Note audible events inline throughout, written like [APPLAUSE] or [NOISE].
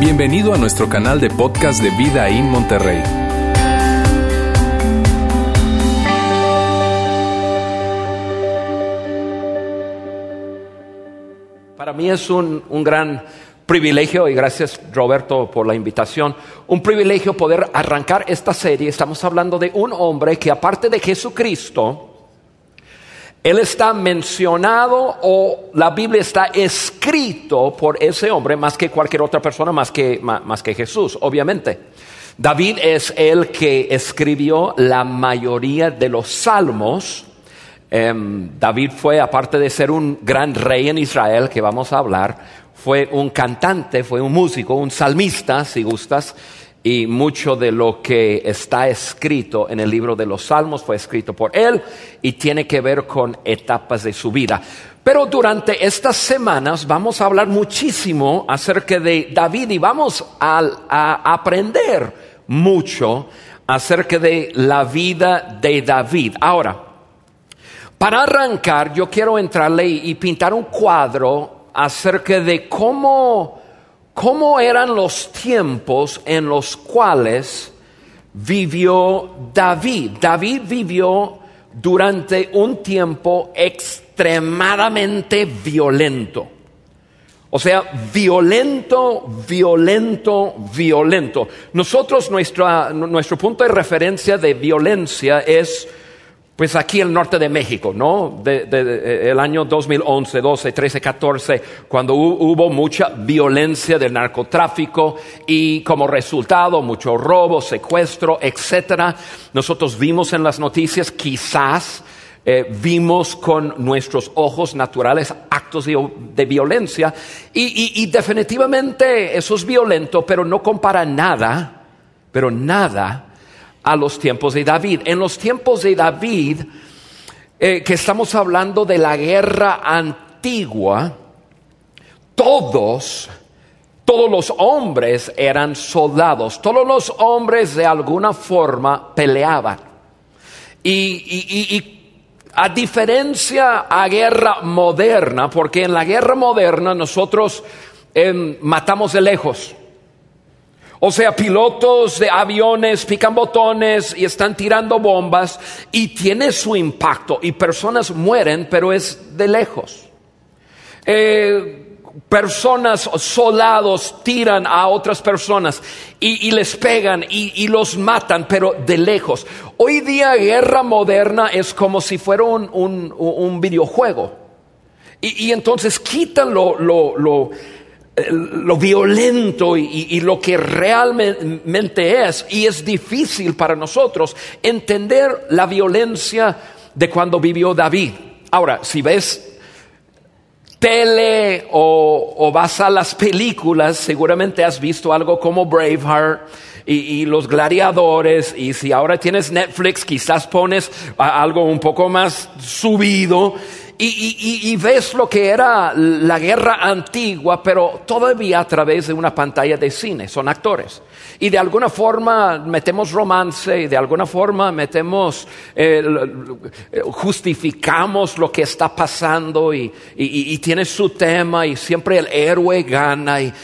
Bienvenido a nuestro canal de podcast de Vida en Monterrey. Para mí es un, un gran privilegio, y gracias Roberto por la invitación, un privilegio poder arrancar esta serie. Estamos hablando de un hombre que aparte de Jesucristo, él está mencionado o la Biblia está escrito por ese hombre más que cualquier otra persona, más que, más, que Jesús, obviamente. David es el que escribió la mayoría de los salmos. Em, David fue, aparte de ser un gran rey en Israel, que vamos a hablar, fue un cantante, fue un músico, un salmista, si gustas, y mucho de lo que está escrito en el libro de los Salmos fue escrito por él y tiene que ver con etapas de su vida. Pero durante estas semanas vamos a hablar muchísimo acerca de David y vamos a, aprender mucho acerca de la vida de David. Ahora, para arrancar, yo quiero entrarle y pintar un cuadro acerca de cómo cómo eran los tiempos en los cuales vivió David. David vivió durante un tiempo extremadamente violento. O sea, violento, violento, violento. Nosotros, nuestro punto de referencia de violencia es pues aquí el norte de México, ¿no? De, eh, el año 2011, 12, 13, 14, cuando hubo mucha violencia del narcotráfico y como resultado mucho robo, secuestro, etcétera. Nosotros vimos en las noticias, quizás eh, vimos con nuestros ojos naturales actos de, violencia y, y definitivamente eso es violento, pero no compara nada, pero nada a los tiempos de David. En los tiempos de David, eh, que estamos hablando de la guerra antigua, todos, todos los hombres eran soldados, todos los hombres de alguna forma peleaban. Y, a diferencia a guerra moderna, porque en la guerra moderna nosotros em, matamos de lejos. O sea, pilotos de aviones pican botones y están tirando bombas y tiene su impacto y personas mueren, pero es de lejos. Eh, personas, soldados, tiran a otras personas y, les pegan y, los matan, pero de lejos. Hoy día guerra moderna es como si fuera un, videojuego. Y, entonces quitan lo lo violento y, lo que realmente es. Y es difícil para nosotros entender la violencia de cuando vivió David. Ahora, si ves tele o, vas a las películas, seguramente has visto algo como Braveheart. Y, los gladiadores, y si ahora tienes Netflix, quizás pones algo un poco más subido, y, ves lo que era la guerra antigua, pero todavía a través de una pantalla de cine, son actores. Y de alguna forma metemos romance, y de alguna forma metemos, eh, justificamos lo que está pasando y, tiene su tema y siempre el héroe gana. y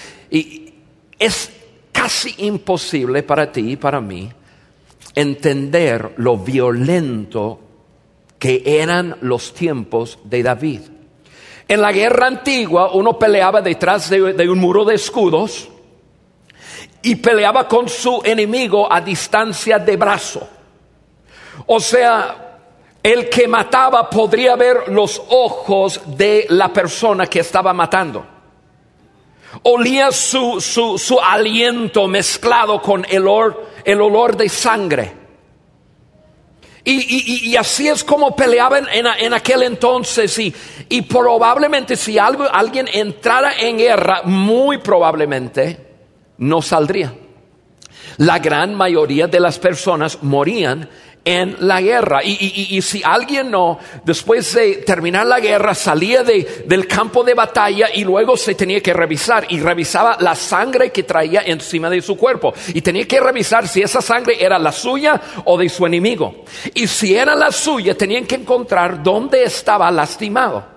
es casi imposible para ti y para mí entender lo violento que eran los tiempos de David. En la guerra antigua uno peleaba detrás de, un muro de escudos y peleaba con su enemigo a distancia de brazo. O sea, el que mataba podría ver los ojos de la persona que estaba matando. Olía su, su, aliento mezclado con el el olor de sangre. Y, así es como peleaban en, aquel entonces. Y, probablemente si algo, alguien entrara en guerra, muy probablemente no saldría. La gran mayoría de las personas morían en la guerra. Y, si alguien no, después de terminar la guerra, salía de, del campo de batalla y luego se tenía que revisar y revisaba la sangre que traía encima de su cuerpo. Y tenía que revisar si esa sangre era la suya o de su enemigo. Y si era la suya, tenían que encontrar dónde estaba lastimado.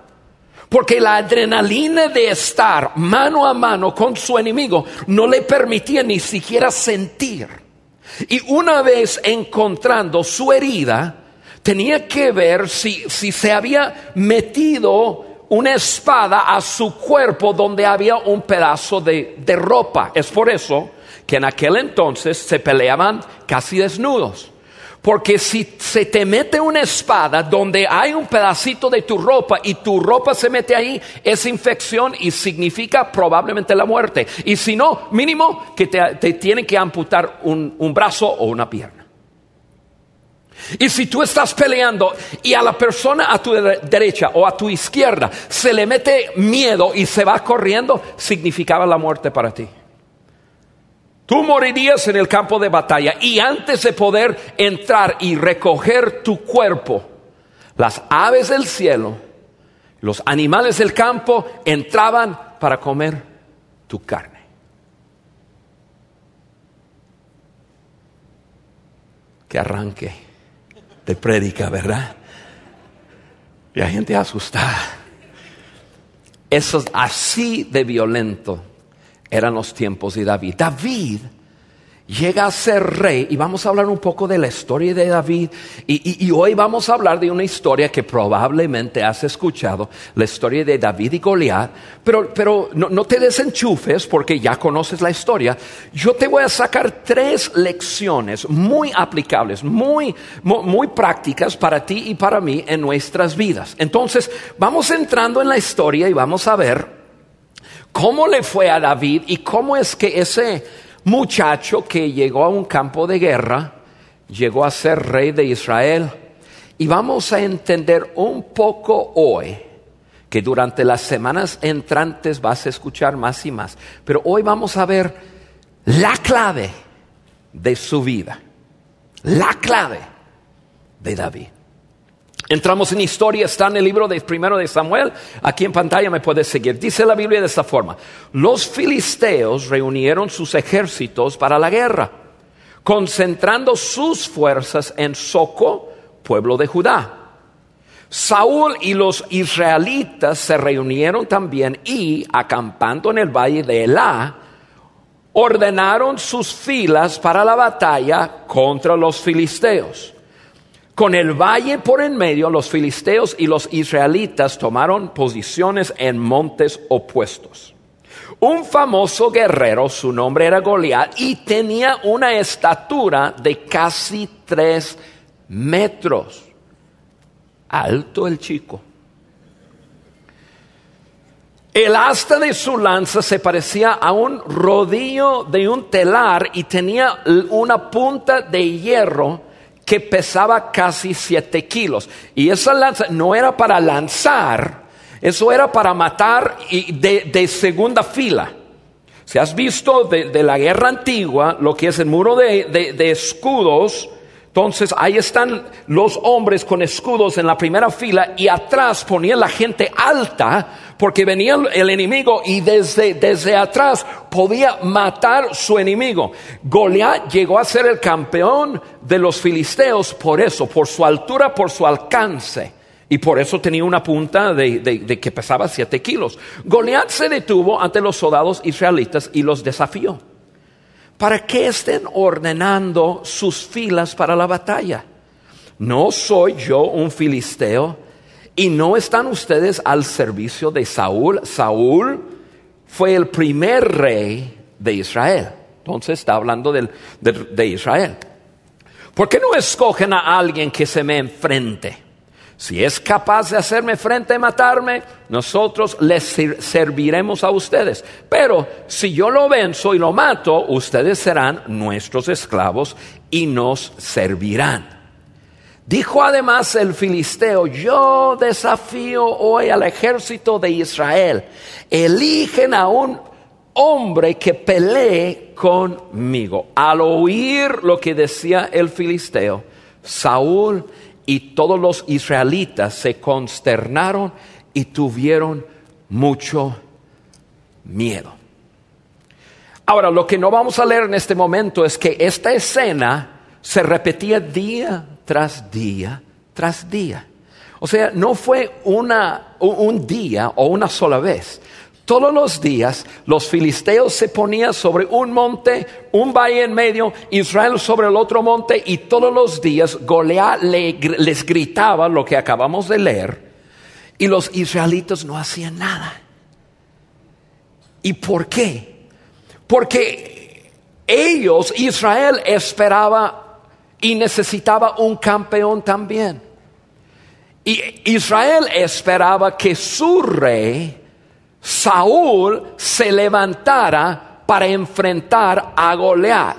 Porque la adrenalina de estar mano a mano con su enemigo no le permitía ni siquiera sentir. Y una vez encontrando su herida, tenía que ver si, si se había metido una espada a su cuerpo donde había un pedazo de, de ropa. Es por eso que en aquel entonces se peleaban casi desnudos. Porque si se te mete una espada donde hay un pedacito de tu ropa y tu ropa se mete ahí, es infección y significa probablemente la muerte. Y si no, mínimo que te, te tienen que amputar un, un brazo o una pierna. Y si tú estás peleando y a la persona a tu derecha o a tu izquierda se le mete miedo y se va corriendo, significaba la muerte para ti. Tú morirías en el campo de batalla y antes de poder entrar y recoger tu cuerpo, las aves del cielo, los animales del campo entraban para comer tu carne. Que arranque de prédica, ¿verdad? Y hay gente asustada. Eso es así de violento eran los tiempos de David. David llega a ser rey y vamos a hablar un poco de la historia de David y, hoy vamos a hablar de una historia que probablemente has escuchado, la historia de David y Goliat, pero, pero no, te desenchufes porque ya conoces la historia. Yo te voy a sacar tres lecciones muy aplicables, muy, muy prácticas para ti y para mí en nuestras vidas. Entonces, vamos entrando en la historia y vamos a ver cómo le fue a David y cómo es que ese muchacho que llegó a un campo de guerra llegó a ser rey de Israel. Y vamos a entender un poco hoy que durante las semanas entrantes vas a escuchar más y más. Pero hoy vamos a ver la clave de su vida. La clave de David. Entramos en historia, está en el libro de primero de Samuel, aquí en pantalla me puedes seguir. Dice la Biblia de esta forma, los filisteos reunieron sus ejércitos para la guerra, concentrando sus fuerzas en Soco, pueblo de Judá. Saúl y los israelitas se reunieron también y, acampando en el valle de Elá, ordenaron sus filas para la batalla contra los filisteos. Con el valle por en medio, los filisteos y los israelitas tomaron posiciones en montes opuestos. Un famoso guerrero, su nombre era Goliat, y tenía una estatura de casi tres metros. Alto el chico. El asta de su lanza se parecía a un rodillo de un telar y tenía una punta de hierro que pesaba casi siete kilos. Y esa lanza no era para lanzar, eso era para matar y de, segunda fila. Si has visto de, la guerra antigua lo que es el muro de escudos, entonces ahí están los hombres con escudos en la primera fila y atrás ponían la gente alta porque venía el enemigo y desde, desde atrás podía matar su enemigo. Goliat llegó a ser el campeón de los filisteos por eso, por su altura, por su alcance. Y por eso tenía una punta de, de que pesaba siete kilos. Goliat se detuvo ante los soldados israelitas y los desafió para que estén ordenando sus filas para la batalla. ¿No soy yo un filisteo? ¿Y no están ustedes al servicio de Saúl? Saúl fue el primer rey de Israel. Entonces está hablando de, de Israel. ¿Por qué no escogen a alguien que se me enfrente? Si es capaz de hacerme frente y matarme, nosotros les serviremos a ustedes. Pero si yo lo venzo y lo mato, ustedes serán nuestros esclavos y nos servirán. Dijo además el filisteo, yo desafío hoy al ejército de Israel. Eligen a un hombre que pelee conmigo. Al oír lo que decía el filisteo, Saúl y todos los israelitas se consternaron y tuvieron mucho miedo. Ahora, lo que no vamos a leer en este momento es que esta escena se repetía día tras día tras día. O sea, no fue una, un día o una sola vez. Todos los días los filisteos se ponían sobre un monte, un valle en medio, Israel sobre el otro monte y todos los días Goliat les gritaba lo que acabamos de leer y los israelitas no hacían nada. ¿Y por qué? Porque ellos, Israel, esperaba y necesitaba un campeón también. Y Israel esperaba que su rey, Saúl, se levantara para enfrentar a Goliat.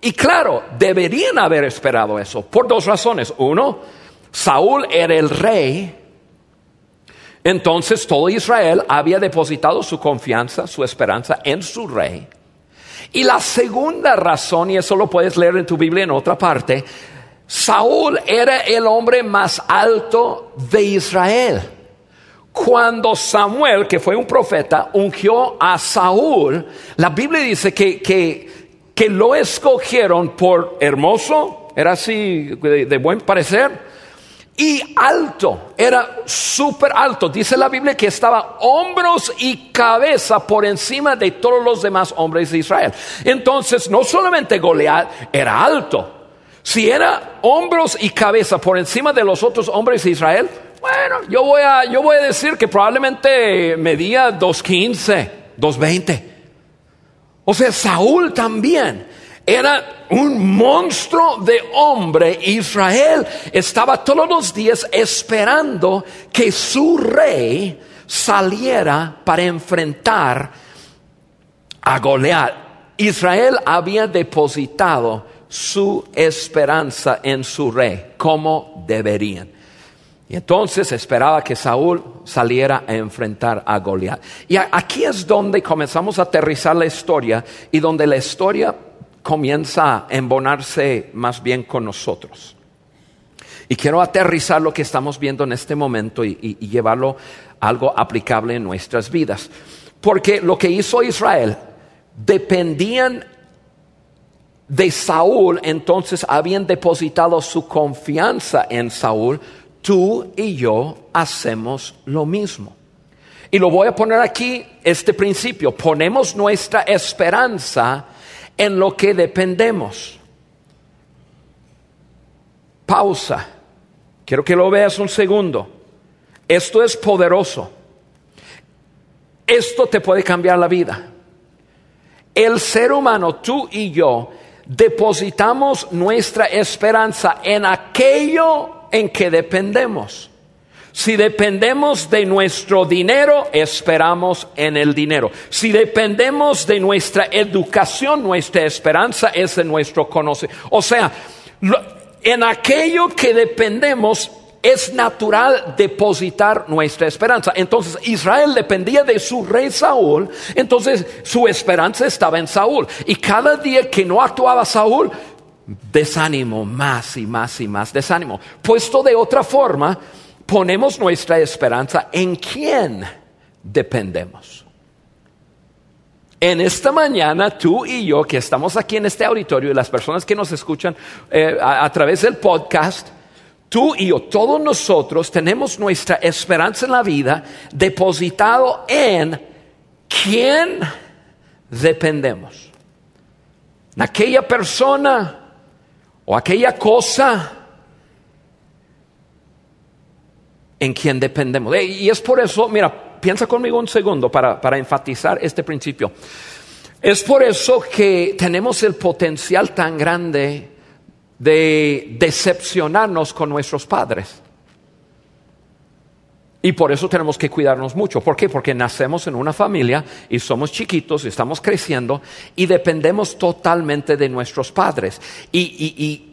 Y claro, deberían haber esperado eso por dos razones. Uno, Saúl era el rey. Entonces todo Israel había depositado su confianza, su esperanza en su rey. Y la segunda razón, y eso lo puedes leer en tu Biblia en otra parte, Saúl era el hombre más alto de Israel. Cuando Samuel, que fue un profeta, ungió a Saúl, la Biblia dice que, que, lo escogieron por hermoso, era así de, buen parecer, y alto, era súper alto. Dice la Biblia que estaba hombros y cabeza por encima de todos los demás hombres de Israel. Entonces, no solamente Goliat era alto, si era hombros y cabeza por encima de los otros hombres de Israel, bueno, yo voy a, yo voy a decir que probablemente medía 2.15, 2.20. O sea, Saúl también era un monstruo de hombre. Israel estaba todos los días esperando que su rey saliera para enfrentar a Goliat. Israel había depositado su esperanza en su rey, como deberían. Y entonces esperaba que Saúl saliera a enfrentar a Goliat. Y aquí es donde comenzamos a aterrizar la historia y donde la historia comienza a embonarse más bien con nosotros. Y quiero aterrizar lo que estamos viendo en este momento y, llevarlo a algo aplicable en nuestras vidas. Porque lo que hizo Israel dependían de Saúl, entonces habían depositado su confianza en Saúl, tú y yo hacemos lo mismo. Y lo voy a poner aquí, este principio, ponemos nuestra esperanza en lo que dependemos. Pausa. Quiero que lo veas un segundo. Esto es poderoso. Esto te puede cambiar la vida. El ser humano, tú y yo, depositamos nuestra esperanza en aquello en que dependemos. Si dependemos de nuestro dinero, esperamos en el dinero. Si dependemos de nuestra educación, nuestra esperanza es en nuestro conocimiento. O sea, en aquello que dependemos, es natural depositar nuestra esperanza. Entonces Israel dependía de su rey Saúl, entonces su esperanza estaba en Saúl. Y cada día que no actuaba Saúl, desánimo, más y más y más desánimo. Puesto de otra forma, ponemos nuestra esperanza en quién dependemos. En esta mañana, tú y yo que estamos aquí en este auditorio y las personas que nos escuchan eh, a través del podcast, Tú y yo, todos nosotros tenemos nuestra esperanza en la vida depositado en quién dependemos. En aquella persona o aquella cosa en quien dependemos. Y es por eso, mira, piensa conmigo un segundo para, para enfatizar este principio. Es por eso que tenemos el potencial tan grande de decepcionarnos con nuestros padres. Y por eso tenemos que cuidarnos mucho. ¿Por qué? Porque nacemos en una familia y somos chiquitos y estamos creciendo y dependemos totalmente de nuestros padres. Y,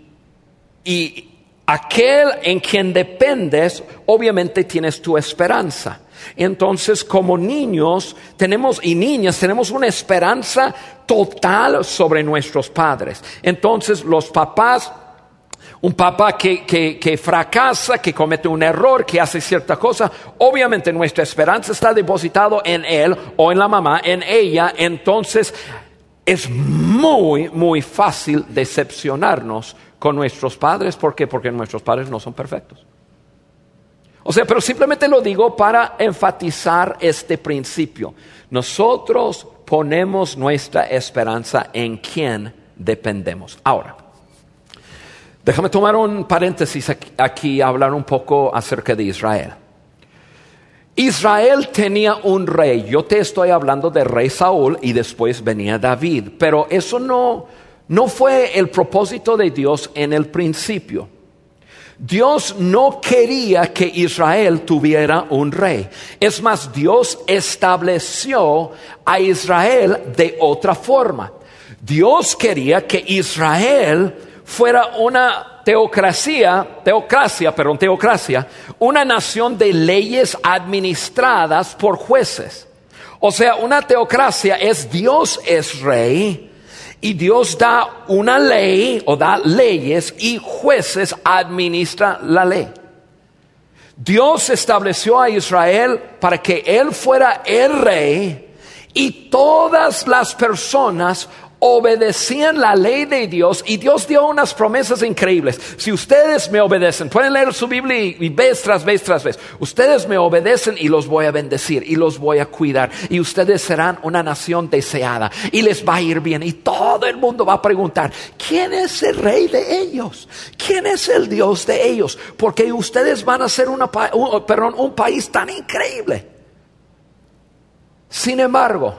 y aquel en quien dependes, obviamente tienes tu esperanza. Entonces, como niños tenemos y niñas tenemos una esperanza total sobre nuestros padres. Entonces, los papás un papá que, que, fracasa, que comete un error, que hace cierta cosa, obviamente nuestra esperanza está depositado en él o en la mamá, en ella, entonces es muy, muy fácil decepcionarnos con nuestros padres. ¿Por qué? Porque nuestros padres no son perfectos. O sea, pero simplemente lo digo para enfatizar este principio. Nosotros ponemos nuestra esperanza en quien dependemos. Ahora, déjame tomar un paréntesis aquí, y hablar un poco acerca de Israel. Israel tenía un rey. Yo te estoy hablando de rey Saúl y después venía David. Pero eso no, no fue el propósito de Dios en el principio. Dios no quería que Israel tuviera un rey. Es más, Dios estableció a Israel de otra forma. Dios quería que Israel fuera una teocracia, teocracia, perdón, teocracia, una nación de leyes administradas por jueces. O sea, una teocracia es Dios es rey, y Dios da una ley o da leyes y jueces administra la ley. Dios estableció a Israel para que Él fuera el rey y todas las personas obedecían la ley de Dios y Dios dio unas promesas increíbles. Si ustedes me obedecen, pueden leer su Biblia y, vez tras vez tras vez, ustedes me obedecen y los voy a bendecir y los voy a cuidar y ustedes serán una nación deseada y les va a ir bien y todo el mundo va a preguntar, ¿quién es el rey de ellos? ¿Quién es el Dios de ellos? Porque ustedes van a ser una, un país tan increíble. Sin embargo,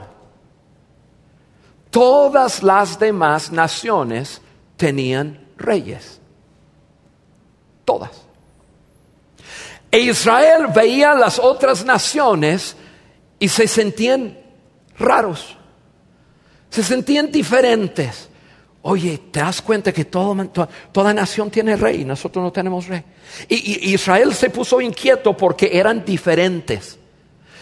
todas las demás naciones tenían reyes. Todas. E Israel veía las otras naciones y se sentían raros, se sentían diferentes. Oye, ¿te das cuenta que toda nación tiene rey nosotros no tenemos rey? y Israel se puso inquieto porque eran diferentes.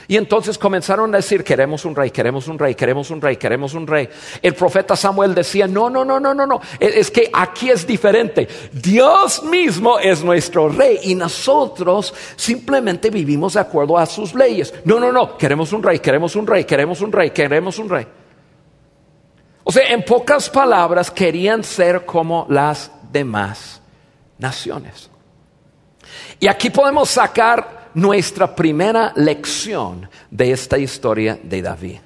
Y entonces comenzaron a decir, queremos un rey, queremos un rey, queremos un rey, queremos un rey. El profeta Samuel decía, no, no, no, no, no, no, e, es que aquí es diferente. Dios mismo es nuestro rey y nosotros simplemente vivimos de acuerdo a sus leyes. No, no, no, queremos un rey, queremos un rey, queremos un rey, queremos un rey. O sea, en pocas palabras, querían ser como las demás naciones. Y aquí podemos sacar nuestra primera lección de esta historia de David.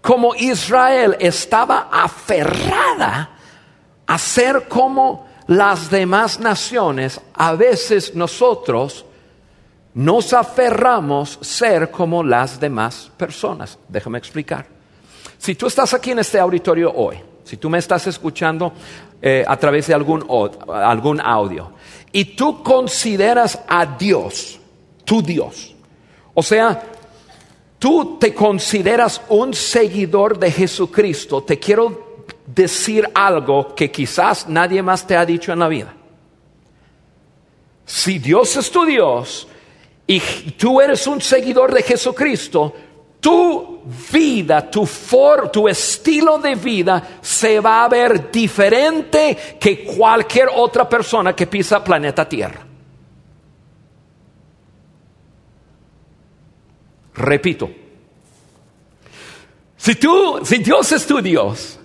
Como Israel estaba aferrada a ser como las demás naciones, a veces nosotros nos aferramos a ser como las demás personas. Déjame explicar. Si tú estás aquí en este auditorio hoy, si tú me estás escuchando eh, a través de algún, algún audio, y tú consideras a Dios tu Dios. O sea, tú te consideras un seguidor de Jesucristo, te quiero decir algo que quizás nadie más te ha dicho en la vida. Si Dios es tu Dios y tú eres un seguidor de Jesucristo, tu vida, tu, for, tu estilo de vida se va a ver diferente que cualquier otra persona que pisa planeta Tierra. Repito, si tú, si Dios es tu Dios,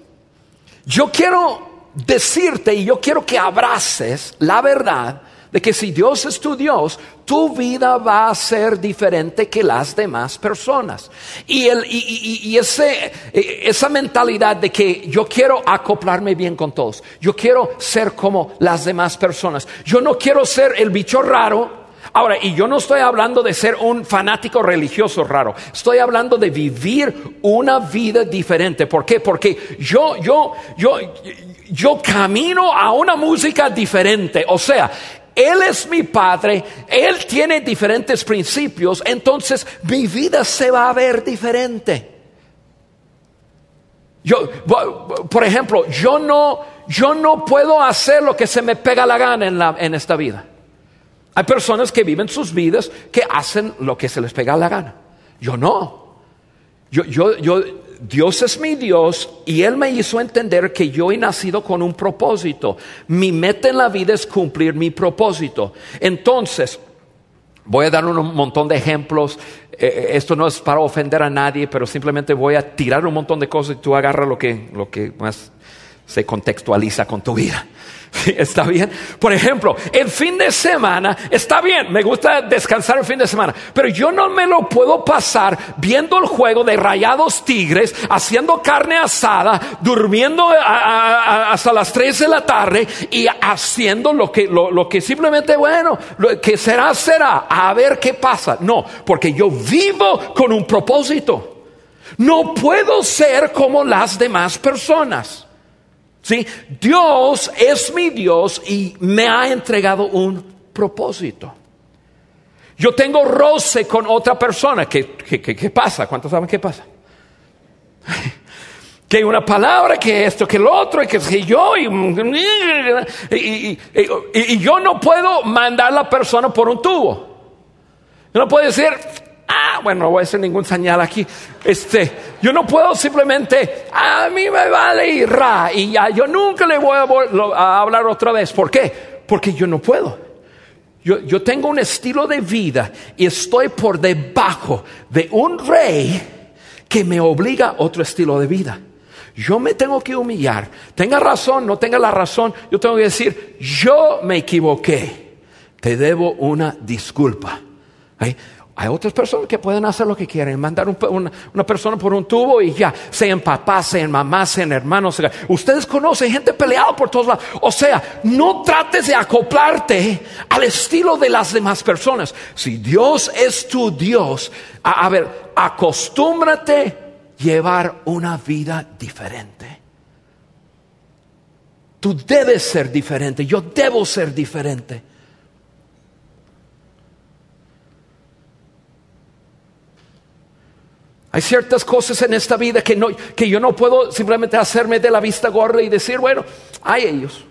yo quiero decirte y yo quiero que abraces la verdad de que si Dios es tu Dios, tu vida va a ser diferente que las demás personas. Y, el, y, y, ese, esa mentalidad de que yo quiero acoplarme bien con todos, yo quiero ser como las demás personas, yo no quiero ser el bicho raro, Ahora, y yo no estoy hablando de ser un fanático religioso raro, estoy hablando de vivir una vida diferente. ¿Por qué? Porque yo, yo, yo, yo camino a una música diferente. O sea, él es mi padre, Él tiene diferentes principios, entonces mi vida se va a ver diferente. Yo, por ejemplo, yo no, yo no puedo hacer lo que se me pega la gana en, la, en esta vida. Hay personas que viven sus vidas que hacen lo que se les pega la gana. Yo no. Yo, yo, yo, Dios es mi Dios y Él me hizo entender que yo he nacido con un propósito. Mi meta en la vida es cumplir mi propósito. Entonces, voy a dar un montón de ejemplos. Eh, eh, esto no es para ofender a nadie, pero simplemente voy a tirar un montón de cosas y tú agarra lo que, lo que más se contextualiza con tu vida. [LAUGHS] ¿Está bien? Por ejemplo, el fin de semana está bien, me gusta descansar el fin de semana, pero yo no me lo puedo pasar viendo el juego de rayados tigres, haciendo carne asada, durmiendo hasta las 3 de la tarde y haciendo lo que, lo, que simplemente, bueno, lo que será, será, a ver qué pasa. No, porque yo vivo con un propósito. No puedo ser como las demás personas. ¿Sí? Dios es mi Dios y me ha entregado un propósito. Yo tengo roce con otra persona. ¿Qué, qué, pasa? ¿Cuántos saben qué pasa? [LAUGHS] que una palabra, que esto, que lo otro, y que, yo, y, y, yo no puedo mandar a la persona por un tubo. Yo no puedo decir, ah, bueno, no voy a hacer ningún señal aquí. Este, yo no puedo simplemente, a mí me vale y y ya, yo nunca le voy a, hablar otra vez. ¿Por qué? Porque yo no puedo. Yo, yo tengo un estilo de vida y estoy por debajo de un rey que me obliga a otro estilo de vida. Yo me tengo que humillar. Tenga razón, no tenga la razón. Yo tengo que decir, yo me equivoqué. Te debo una disculpa. Hay otras personas que pueden hacer lo que quieren, mandar una, persona por un tubo y ya, sean papás, sean mamás, sean hermanos. Ustedes conocen gente peleada por todos lados. O sea, no trates de acoplarte al estilo de las demás personas. Si Dios es tu Dios, a, a ver, acostúmbrate a llevar una vida diferente. Tú debes ser diferente, yo debo ser diferente. Hay ciertas cosas en esta vida que, no, que yo no puedo simplemente hacerme de la vista gorda y decir, bueno, hay ellos.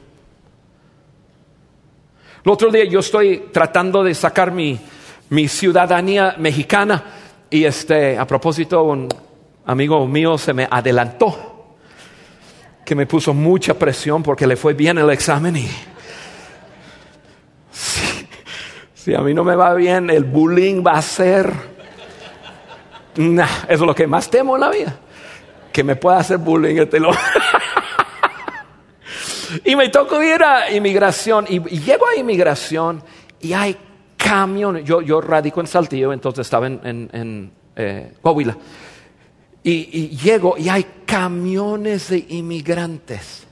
El otro día yo estoy tratando de sacar mi, mi ciudadanía mexicana y este, a propósito, un amigo mío se me adelantó, que me puso mucha presión porque le fue bien el examen y [LAUGHS] si a mí no me va bien, el bullying va a ser eso es lo que más temo en la vida. Que me pueda hacer bullying este [LAUGHS] y me tocó ir a inmigración. Y, llego a inmigración y hay camiones. Yo, yo radico en Saltillo, entonces estaba en, eh, Coahuila. Y, llego y hay camiones de inmigrantes.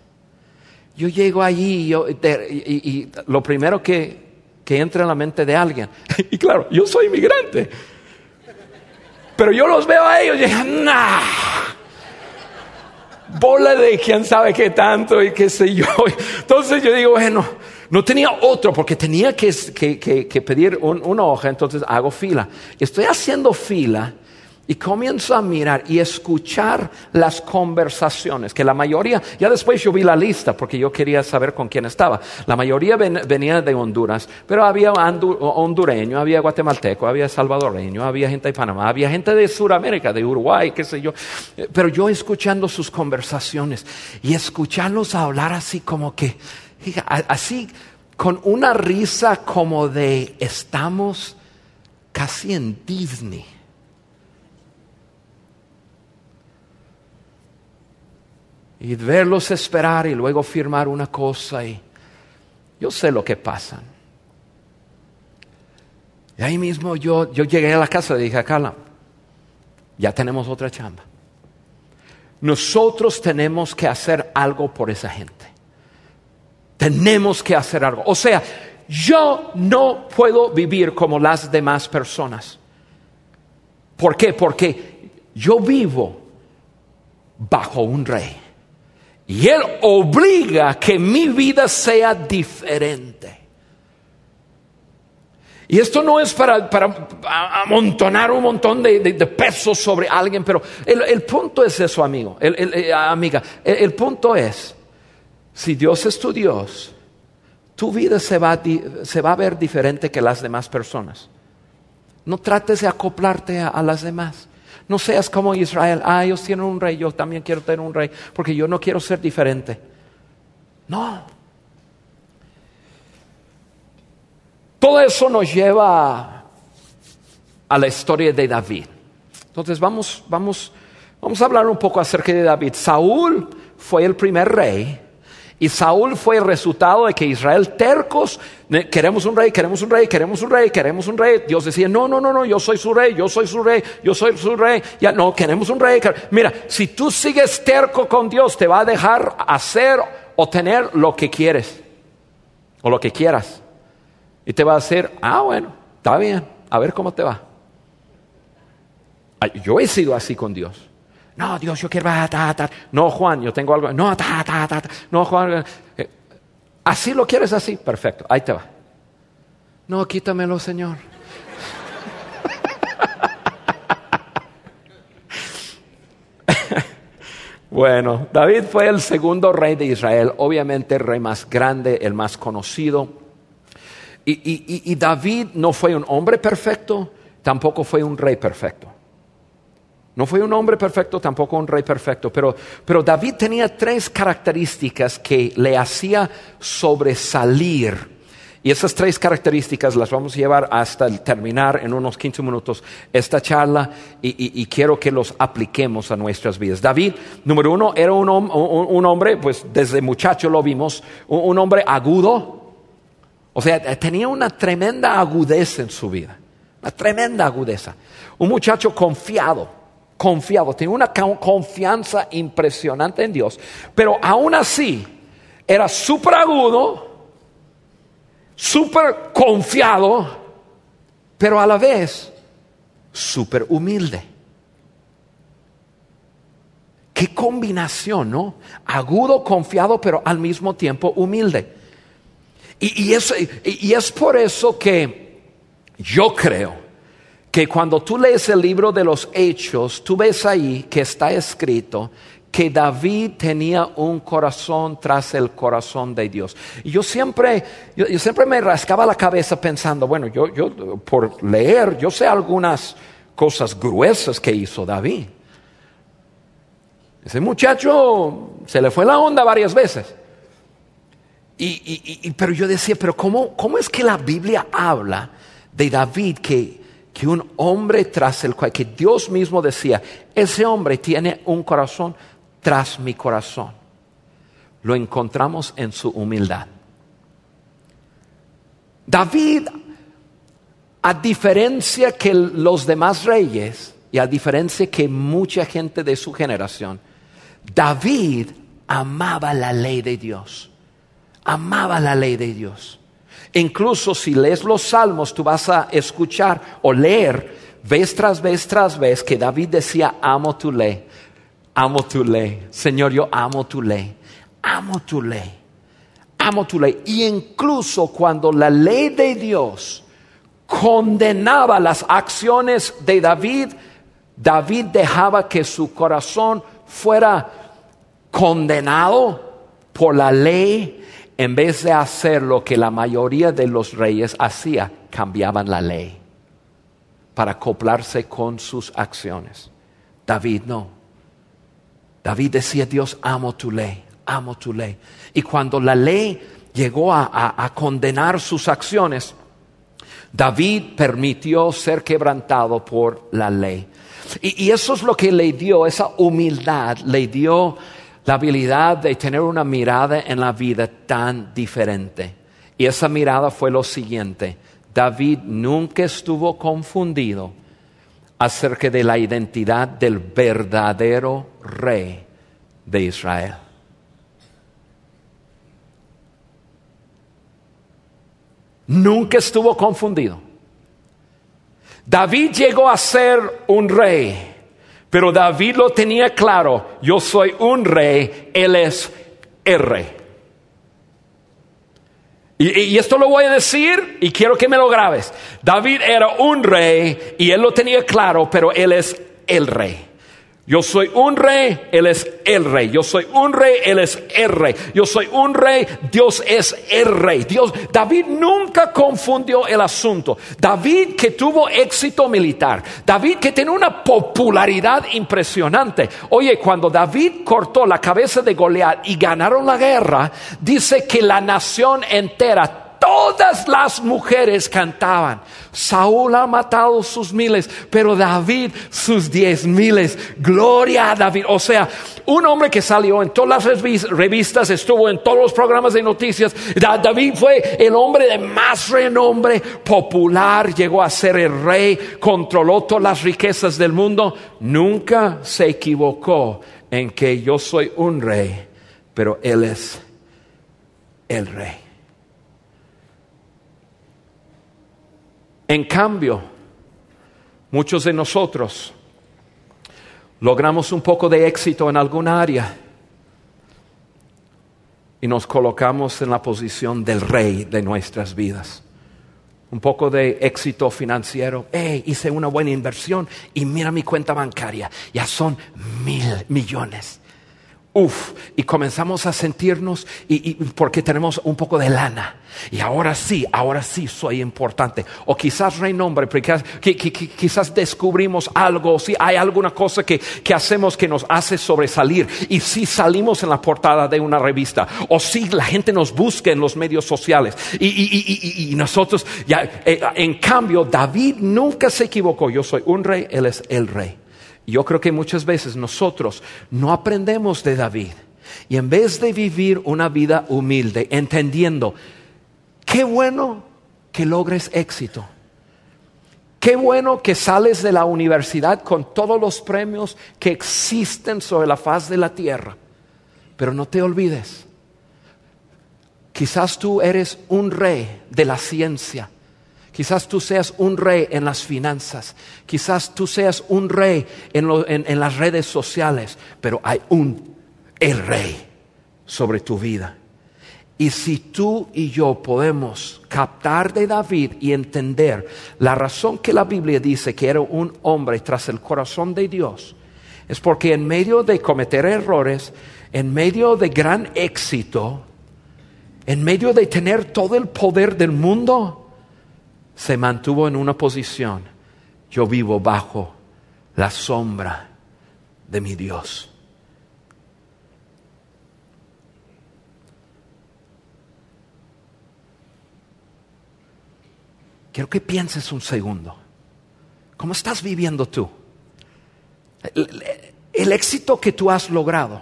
Yo llego allí y, lo primero que, que entra en la mente de alguien, [LAUGHS] y claro, yo soy inmigrante. Pero yo los veo a ellos y dije, nah, bola de quién sabe qué tanto y qué sé yo. [LAUGHS] Entonces yo digo, bueno, no tenía otro porque tenía que, pedir una hoja, entonces hago fila. Estoy haciendo fila y comienzo a mirar y escuchar las conversaciones, que la mayoría, ya después yo vi la lista porque yo quería saber con quién estaba. La mayoría venía de Honduras, pero había hondureño, había guatemalteco, había salvadoreño, había gente de Panamá, había gente de Sudamérica, de Uruguay, qué sé yo. Pero yo escuchando sus conversaciones y escucharlos hablar así como que, así con una risa como de estamos casi en Disney. Y verlos esperar y luego firmar una cosa y yo sé lo que pasa. Y ahí mismo yo, yo llegué a la casa y dije a Carla, ya tenemos otra chamba. Nosotros tenemos que hacer algo por esa gente. Tenemos que hacer algo. O sea, yo no puedo vivir como las demás personas. ¿Por qué? Porque yo vivo bajo un rey. Y Él obliga que mi vida sea diferente. Y esto no es para, amontonar un montón de, pesos sobre alguien, pero el, punto es eso, amigo, eh, amiga. El, punto es, si Dios es tu Dios, tu vida se va a ver diferente que las demás personas. No trates de acoplarte a las demás. No seas como Israel. Ah, ellos tienen un rey, yo también quiero tener un rey, porque yo no quiero ser diferente. No. Todo eso nos lleva a la historia de David. Entonces vamos, vamos, vamos a hablar un poco acerca de David. Saúl fue el primer rey y Saúl fue el resultado de que Israel tercos, queremos un rey, queremos un rey, queremos un rey, queremos un rey. Dios decía, no, no, no, no, yo soy su rey, yo soy su rey, yo soy su rey. Ya no, queremos un rey. Mira, si tú sigues terco con Dios, te va a dejar hacer o tener lo que quieres o lo que quieras. Y te va a decir, ah, bueno, está bien, a ver cómo te va. Yo he sido así con Dios. No, Dios, yo quiero. No, Juan, yo tengo algo. No, ta, ta, ta, No, Juan. Eh, ¿Así lo quieres así? Perfecto, ahí te va. No, quítamelo, Señor. [LAUGHS] bueno, David fue el segundo rey de Israel, obviamente el rey más grande, el más conocido. y, y David no fue un hombre perfecto, tampoco fue un rey perfecto. No fue un hombre perfecto, tampoco un rey perfecto, pero, pero David tenía tres características que le hacía sobresalir. Y esas tres características las vamos a llevar hasta terminar en unos 15 minutos esta charla y, quiero que los apliquemos a nuestras vidas. David, número uno, era un, un hombre, pues desde muchacho lo vimos, un hombre agudo, o sea, tenía una tremenda agudeza en su vida, una tremenda agudeza. Un muchacho confiado confiado, tenía una confianza impresionante en Dios, pero aún así era súper agudo, súper confiado, pero a la vez súper humilde. Qué combinación, ¿no? Agudo, confiado, pero al mismo tiempo humilde. Y es por eso que yo creo que cuando tú lees el libro de los hechos, tú ves ahí que está escrito que David tenía un corazón tras el corazón de Dios. Y yo siempre, yo, siempre me rascaba la cabeza pensando, bueno, yo, yo por leer, yo sé algunas cosas gruesas que hizo David. Ese muchacho se le fue la onda varias veces. Y, pero yo decía, pero ¿cómo, ¿cómo es que la Biblia habla de David que que un hombre tras el cual, que Dios mismo decía, ese hombre tiene un corazón tras mi corazón. Lo encontramos en su humildad. David, a diferencia que los demás reyes y a diferencia que mucha gente de su generación, David amaba la ley de Dios. Amaba la ley de Dios. Incluso si lees los salmos, tú vas a escuchar o leer vez tras vez tras vez que David decía, amo tu ley, amo tu ley. Señor, yo amo tu ley, amo tu ley, amo tu ley. Y incluso cuando la ley de Dios condenaba las acciones de David, David dejaba que su corazón fuera condenado por la ley en vez de hacer lo que la mayoría de los reyes hacía, cambiaban la ley para acoplarse con sus acciones. David no. David decía, Dios, amo tu ley, amo tu ley. Y cuando la ley llegó a, condenar sus acciones, David permitió ser quebrantado por la ley. y, eso es lo que le dio, esa humildad, le dio la habilidad de tener una mirada en la vida tan diferente. Y esa mirada fue lo siguiente. David nunca estuvo confundido acerca de la identidad del verdadero rey de Israel. Nunca estuvo confundido. David llegó a ser un rey pero David lo tenía claro, yo soy un rey, él es el rey. Y, esto lo voy a decir y quiero que me lo grabes. David era un rey y él lo tenía claro, pero él es el rey. Yo soy un rey, Él es el rey. Yo soy un rey, Él es el rey. Yo soy un rey, Dios es el rey. Dios, David nunca confundió el asunto. David que tuvo éxito militar, David que tiene una popularidad impresionante. Oye, cuando David cortó la cabeza de Goliat y ganaron la guerra, dice que la nación entera todas las mujeres cantaban. Saúl ha matado sus miles, pero David sus diez miles. Gloria a David. O sea, un hombre que salió en todas las revistas, estuvo en todos los programas de noticias. David fue el hombre de más renombre, popular, llegó a ser el rey, controló todas las riquezas del mundo. Nunca se equivocó en que yo soy un rey, pero él es el rey. En cambio, muchos de nosotros logramos un poco de éxito en alguna área y nos colocamos en la posición del rey de nuestras vidas. Un poco de éxito financiero. Hey, hice una buena inversión y mira mi cuenta bancaria. Ya son mil millones. Uf, y comenzamos a sentirnos y, porque tenemos un poco de lana. Y ahora sí, ahora sí soy importante. O quizás renombre, porque quizás descubrimos algo, si hay alguna cosa que, que, hacemos que nos hace sobresalir. Y si salimos en la portada de una revista, o si la gente nos busca en los medios sociales. Y, y nosotros, ya, eh, en cambio, David nunca se equivocó. Yo soy un rey, él es el rey. Yo creo que muchas veces nosotros no aprendemos de David. Y en vez de vivir una vida humilde, entendiendo, qué bueno que logres éxito. Qué bueno que sales de la universidad con todos los premios que existen sobre la faz de la tierra. Pero no te olvides, quizás tú eres un rey de la ciencia, Quizás tú seas un rey en las finanzas. Quizás tú seas un rey en, las redes sociales. Pero hay un, el rey sobre tu vida. Y si tú y yo podemos captar de David y entender la razón que la Biblia dice que era un hombre tras el corazón de Dios, es porque en medio de cometer errores, en medio de gran éxito, en medio de tener todo el poder del mundo, se mantuvo en una posición, yo vivo bajo la sombra de mi Dios. Quiero que pienses un segundo. ¿Cómo estás viviendo tú? El, éxito que tú has logrado.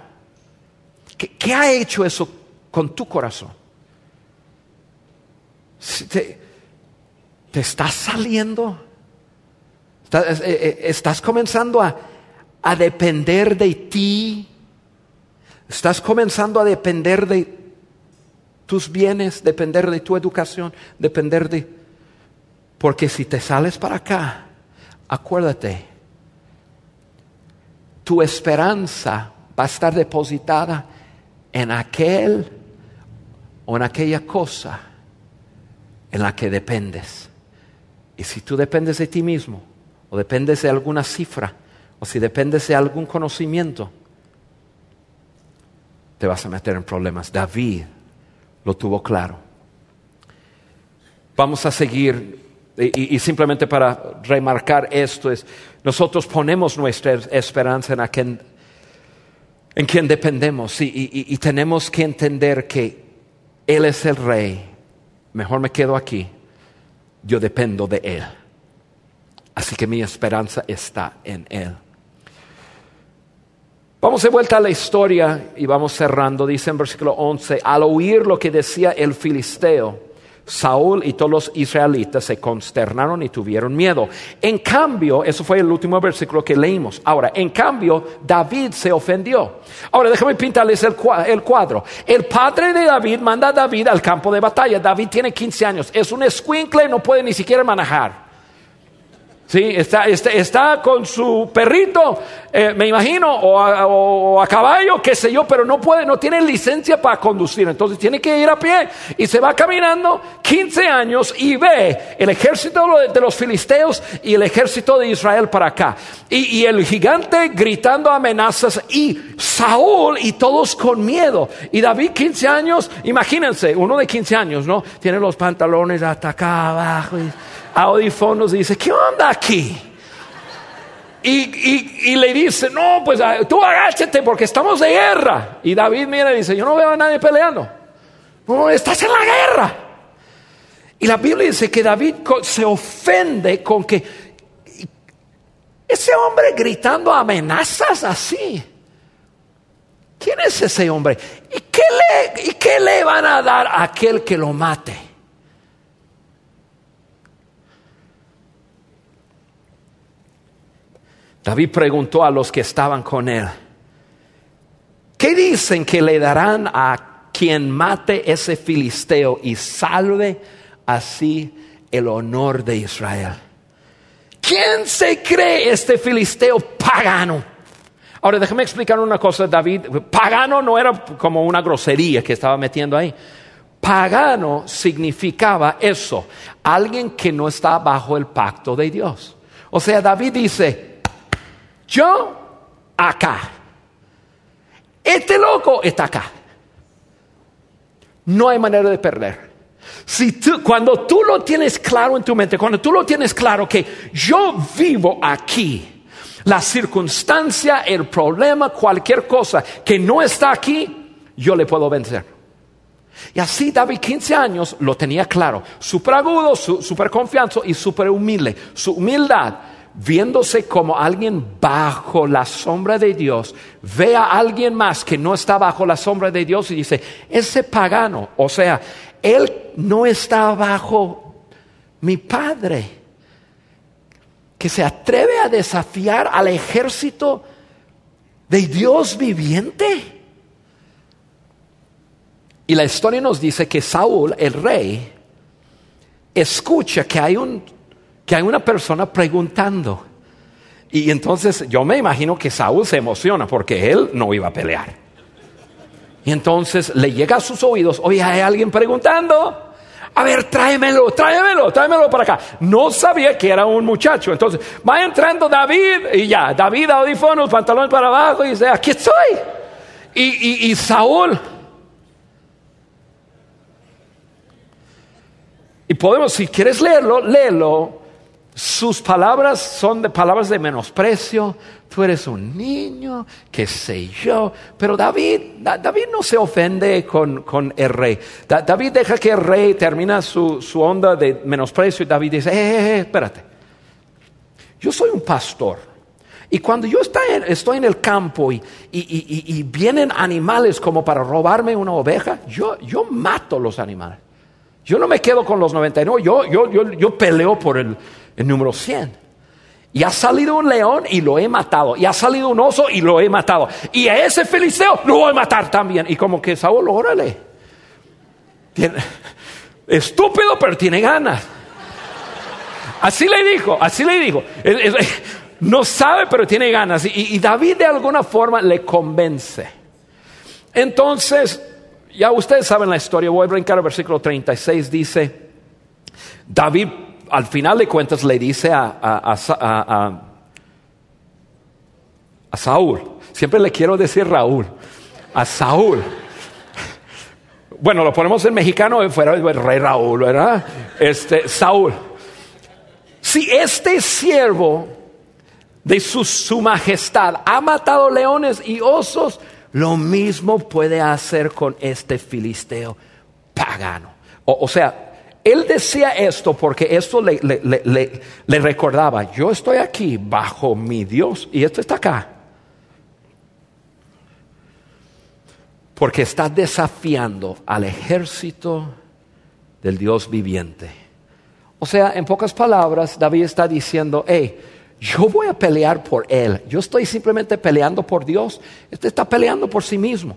¿Qué, ha hecho eso con tu corazón? ¿Te estás saliendo? ¿Estás, eh, eh, comenzando a, a depender de ti? ¿Estás comenzando a depender de tus bienes, depender de tu educación, depender de... Porque si te sales para acá, acuérdate, tu esperanza va a estar depositada en aquel o en aquella cosa en la que dependes. Y si tú dependes de ti mismo, o dependes de alguna cifra, o si dependes de algún conocimiento, te vas a meter en problemas. David lo tuvo claro. Vamos a seguir, y, simplemente para remarcar esto, es, nosotros ponemos nuestra esperanza en, quien, en quien dependemos y tenemos que entender que Él es el rey. Mejor me quedo aquí yo dependo de Él. Así que mi esperanza está en Él. Vamos de vuelta a la historia y vamos cerrando. Dice en versículo 11, al oír lo que decía el filisteo, Saúl y todos los israelitas se consternaron y tuvieron miedo. En cambio, eso fue el último versículo que leímos. Ahora, en cambio, David se ofendió. Ahora, déjame pintarles el cuadro. El padre de David manda a David al campo de batalla. David tiene 15 años. Es un escuincle, no puede ni siquiera manejar. Sí, está, está, con su perrito, eh, me imagino, o a, caballo, qué sé yo, pero no puede, no tiene licencia para conducir. Entonces tiene que ir a pie y se va caminando 15 años y ve el ejército de los filisteos y el ejército de Israel para acá. Y, y el gigante gritando amenazas y Saúl y todos con miedo. Y David 15 años, imagínense, uno de 15 años, ¿no? Tiene los pantalones hasta acá abajo. Y, audífonos y dice, ¿qué onda Y, le dice, no, pues ah, tú agáchate porque estamos de guerra. Y David mira y dice, yo no veo a nadie peleando. No, estás en la guerra. Y la Biblia dice que David se ofende con que ese hombre gritando amenazas así. ¿Quién es ese hombre? ¿Y qué le, y qué le van a dar a aquel que lo mate? David preguntó a los que estaban con él, ¿qué dicen que le darán a quien mate ese filisteo y salve así el honor de Israel? ¿Quién se cree este filisteo pagano? Ahora déjame explicar una cosa, David. Pagano no era como una grosería que estaba metiendo ahí. Pagano significaba eso, alguien que no está bajo el pacto de Dios. O sea, David dice, yo acá, este loco está acá. No hay manera de perder. Si cuando tú lo tienes claro en tu mente, cuando tú lo tienes claro que yo vivo aquí, la circunstancia, el problema, cualquier cosa que no está aquí, yo le puedo vencer. Y así David, 15 años, lo tenía claro. Súper agudo, súper confianza y súper humilde. Su humildad, viéndose como alguien bajo la sombra de Dios, ve a alguien más que no está bajo la sombra de Dios y dice, ese pagano, o sea, él no está bajo mi padre que se atreve a desafiar al ejército de Dios viviente. Y la historia nos dice que Saúl, el rey, escucha que hay, un, que hay una persona preguntando. Y entonces yo me imagino que Saúl se emociona porque él no iba a pelear. Y entonces le llega a sus oídos, oye, hay alguien preguntando a ver, tráemelo, tráemelo, tráemelo para acá. No sabía que era un muchacho. Entonces, va entrando David y ya, David audífonos, pantalones para abajo y dice, aquí estoy. Y, y Saúl. Y podemos, si quieres leerlo, léelo sus palabras son de palabras de menosprecio. Tú eres un niño, qué sé yo. Pero David, David no se ofende con, el rey. David deja que el rey termina su, onda de menosprecio y David dice, eh, eh, eh, espérate. Yo soy un pastor. Y cuando yo estoy en el campo y, y, vienen animales como para robarme una oveja, yo, yo mato los animales. Yo no me quedo con los 99, yo, yo, yo, yo peleo por el, el número 100. Y ha salido un león y lo he matado. Y ha salido un oso y lo he matado. Y a ese filisteo lo voy a matar también. Y como que Saúl, órale. [LAUGHS] estúpido, pero tiene ganas. Así le dijo, así le dijo. No sabe, pero tiene ganas. Y, y David de alguna forma le convence. Entonces, ya ustedes saben la historia. Voy a brincar al versículo 36. Dice, David al final de cuentas le dice a, Saúl, siempre le quiero decir Raúl, a Saúl. Bueno, lo ponemos en mexicano, fuera el rey Raúl, ¿verdad? Este, Saúl. Si este siervo de su, su, majestad ha matado leones y osos, lo mismo puede hacer con este filisteo pagano. o sea, él decía esto porque esto le, recordaba, yo estoy aquí bajo mi Dios y esto está acá. Porque está desafiando al ejército del Dios viviente. O sea, en pocas palabras, David está diciendo, hey, yo voy a pelear por él. Yo estoy simplemente peleando por Dios. Este está peleando por sí mismo.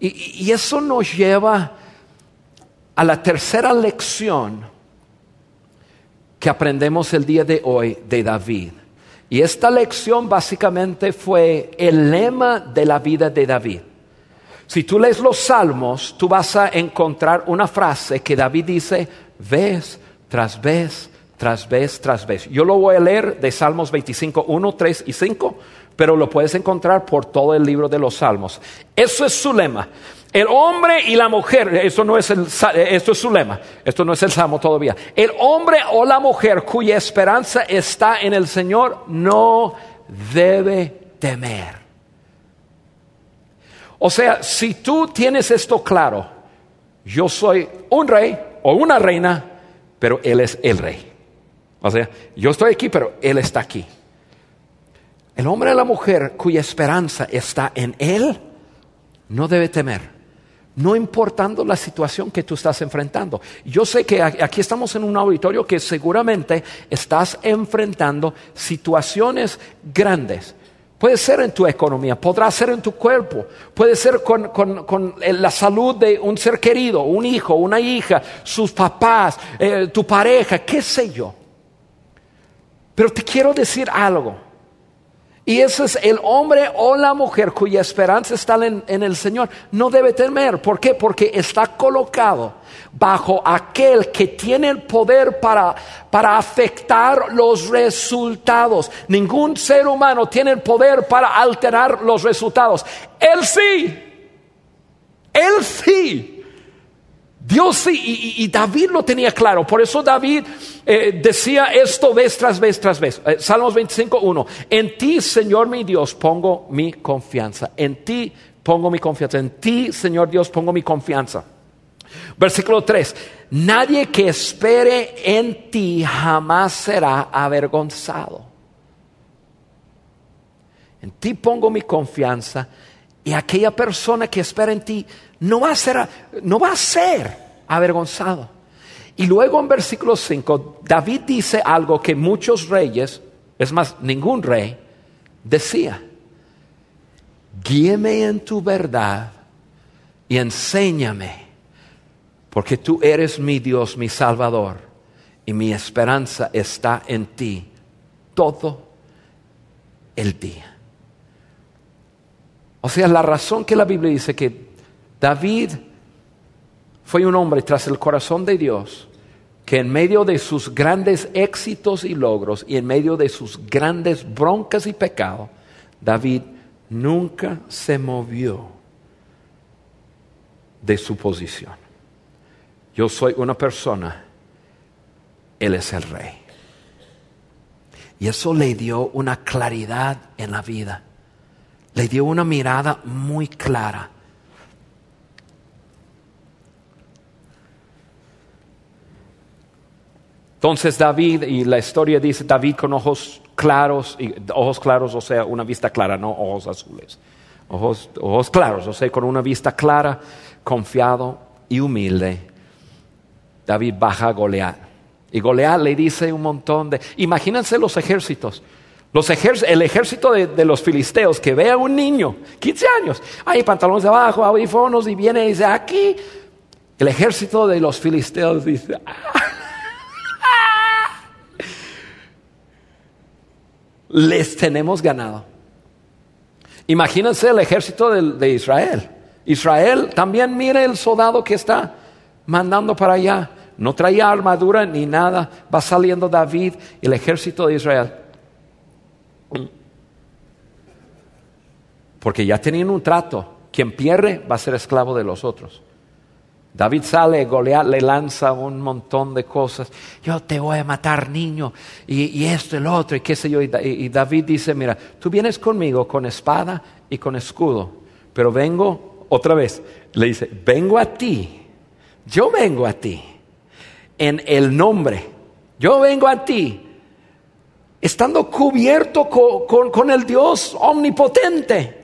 y eso nos lleva a la tercera lección que aprendemos el día de hoy de David. Y esta lección básicamente fue el lema de la vida de David. Si tú lees los salmos, tú vas a encontrar una frase que David dice vez tras vez, tras vez, tras vez. Yo lo voy a leer de Salmos 25, 1, 3 y 5, pero lo puedes encontrar por todo el libro de los salmos. Eso es su lema. El hombre y la mujer, esto no es el, esto es su lema, esto no es el salmo todavía. El hombre o la mujer cuya esperanza está en el Señor no debe temer. O sea, si tú tienes esto claro, yo soy un rey o una reina, pero Él es el rey. O sea, yo estoy aquí, pero Él está aquí. El hombre y la mujer cuya esperanza está en Él no debe temer, no importando la situación que tú estás enfrentando. Yo sé que aquí estamos en un auditorio que seguramente estás enfrentando situaciones grandes. Puede ser en tu economía, podrá ser en tu cuerpo, puede ser con, la salud de un ser querido, un hijo, una hija, sus papás, eh, tu pareja, qué sé yo. Pero te quiero decir algo. Y ese es el hombre o la mujer cuya esperanza está en, el Señor. No debe temer. ¿Por qué? Porque está colocado bajo aquel que tiene el poder para, para afectar los resultados. Ningún ser humano tiene el poder para alterar los resultados. Él sí. Él sí. Dios sí, y, David lo tenía claro. Por eso David eh, decía esto vez tras vez tras vez. Eh, Salmos 25, 1. En ti, Señor mi Dios, pongo mi confianza. En ti pongo mi confianza. En ti, Señor Dios, pongo mi confianza. Versículo 3. Nadie que espere en ti jamás será avergonzado. En ti pongo mi confianza y aquella persona que espera en ti no va a ser, no va a ser avergonzado. Y luego en versículo 5, David dice algo que muchos reyes, es más, ningún rey, decía. Guíeme en tu verdad y enséñame, porque tú eres mi Dios, mi Salvador, y mi esperanza está en ti todo el día. O sea, la razón que la Biblia dice que David fue un hombre tras el corazón de Dios que en medio de sus grandes éxitos y logros y en medio de sus grandes broncas y pecados, David nunca se movió de su posición. Yo soy una persona, Él es el rey. Y eso le dio una claridad en la vida, le dio una mirada muy clara Entonces David, y la historia dice David con ojos claros, y ojos claros, o sea, una vista clara, no ojos azules. Ojos, claros, o sea, con una vista clara, confiado y humilde. David baja a Goliat. Y Goliat le dice un montón de... Imagínense los ejércitos. Los el ejército de, los filisteos que ve a un niño, 15 años, hay pantalones de abajo, audífonos, y viene y dice, aquí. El ejército de los filisteos dice, ah, les tenemos ganado. Imagínense el ejército de, Israel. Israel también mire el soldado que está mandando para allá. No traía armadura ni nada. Va saliendo David el ejército de Israel. Porque ya tenían un trato. Quien pierde va a ser esclavo de los otros. David sale, Goliat le lanza un montón de cosas. Yo te voy a matar, niño, y, esto, el otro, y qué sé yo. Y, David dice: Mira, tú vienes conmigo con espada y con escudo, pero vengo otra vez. Le dice: Vengo a ti, yo vengo a ti, en el nombre, yo vengo a ti, estando cubierto con el Dios omnipotente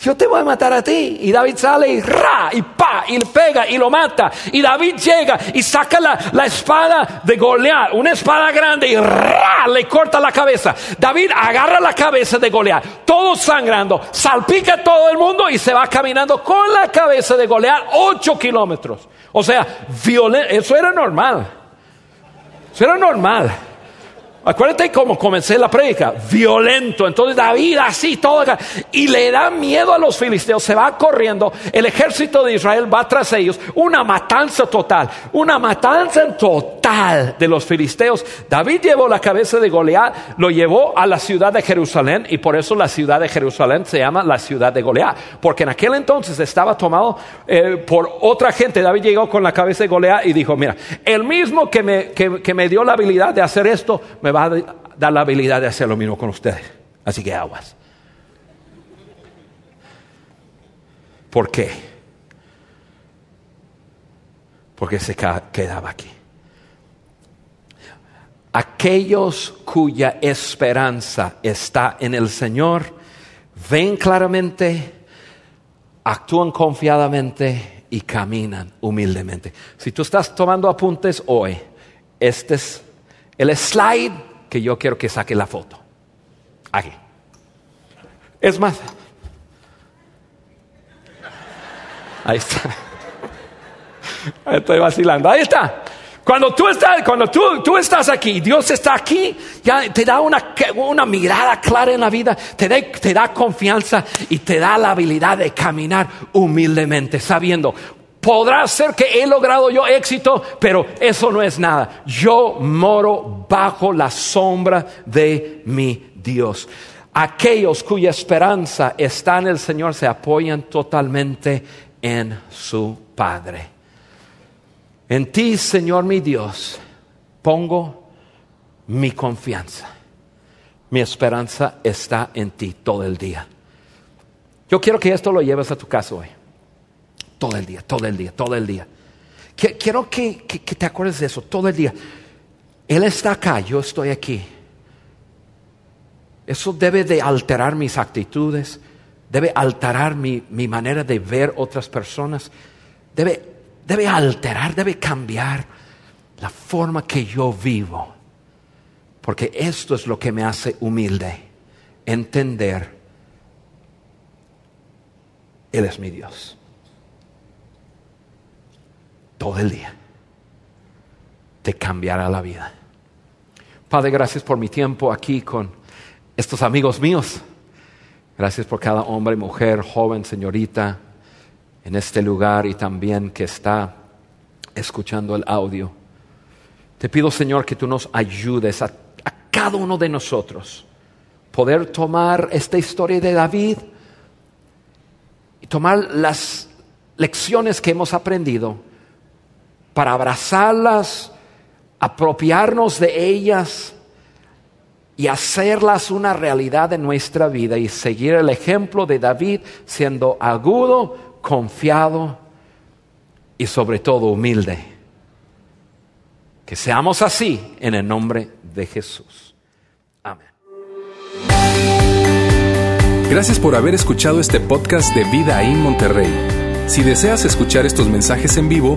yo te voy a matar a ti. Y David sale y ra, y pa, y le pega y lo mata. Y David llega y saca la, espada de Goliat, una espada grande, y ra, le corta la cabeza. David agarra la cabeza de Goliat, todo sangrando, salpica todo el mundo y se va caminando con la cabeza de Goliat ocho kilómetros. O sea, eso era normal. Eso era normal. Acuérdate cómo comencé la prédica, violento. Entonces David así, todo. Y le da miedo a los filisteos, se va corriendo. El ejército de Israel va tras ellos. Una matanza total, una matanza total de los filisteos. David llevó la cabeza de Goliat, lo llevó a la ciudad de Jerusalén. Y por eso la ciudad de Jerusalén se llama la ciudad de Goliat. Porque en aquel entonces estaba tomado eh, por otra gente. David llegó con la cabeza de Goliat y dijo: Mira, el mismo que me, que me dio la habilidad de hacer esto, me va va a dar la habilidad de hacer lo mismo con ustedes. Así que aguas. ¿Por qué? Porque se quedaba aquí. aquellos cuya esperanza está en el Señor, ven claramente, actúan confiadamente y caminan humildemente. Si tú estás tomando apuntes hoy, este es el slide que yo quiero que saque la foto. Aquí. Es más, ahí está. Estoy vacilando. Ahí está. Cuando tú estás, cuando tú, tú estás aquí, Dios está aquí, ya te da una, mirada clara en la vida, te te da confianza y te da la habilidad de caminar humildemente, sabiendo, podrá ser que he logrado yo éxito, pero eso no es nada. Yo moro bajo la sombra de mi Dios. Aquellos cuya esperanza está en el Señor se apoyan totalmente en su Padre. En ti, Señor mi Dios, pongo mi confianza. Mi esperanza está en ti todo el día. Yo quiero que esto lo lleves a tu casa hoy. Todo el día, todo el día, todo el día. Quiero que, te acuerdes de eso, todo el día. Él está acá, yo estoy aquí. Eso debe de alterar mis actitudes, debe alterar mi, mi manera de ver otras personas, debe debe alterar, debe cambiar la forma que yo vivo. Porque esto es lo que me hace humilde, entender, Él es mi Dios. Todo el día. Te cambiará la vida. Padre, gracias por mi tiempo aquí con estos amigos míos. Gracias por cada hombre, mujer, joven, señorita, en este lugar y también que está escuchando el audio. Te pido, Señor, que tú nos ayudes a, cada uno de nosotros poder tomar esta historia de David y tomar las lecciones que hemos aprendido para abrazarlas, apropiarnos de ellas y hacerlas una realidad en nuestra vida y seguir el ejemplo de David siendo agudo, confiado y sobre todo humilde. Que seamos así en el nombre de Jesús. Amén. Gracias por haber escuchado este podcast de Vida en Monterrey. Si deseas escuchar estos mensajes en vivo,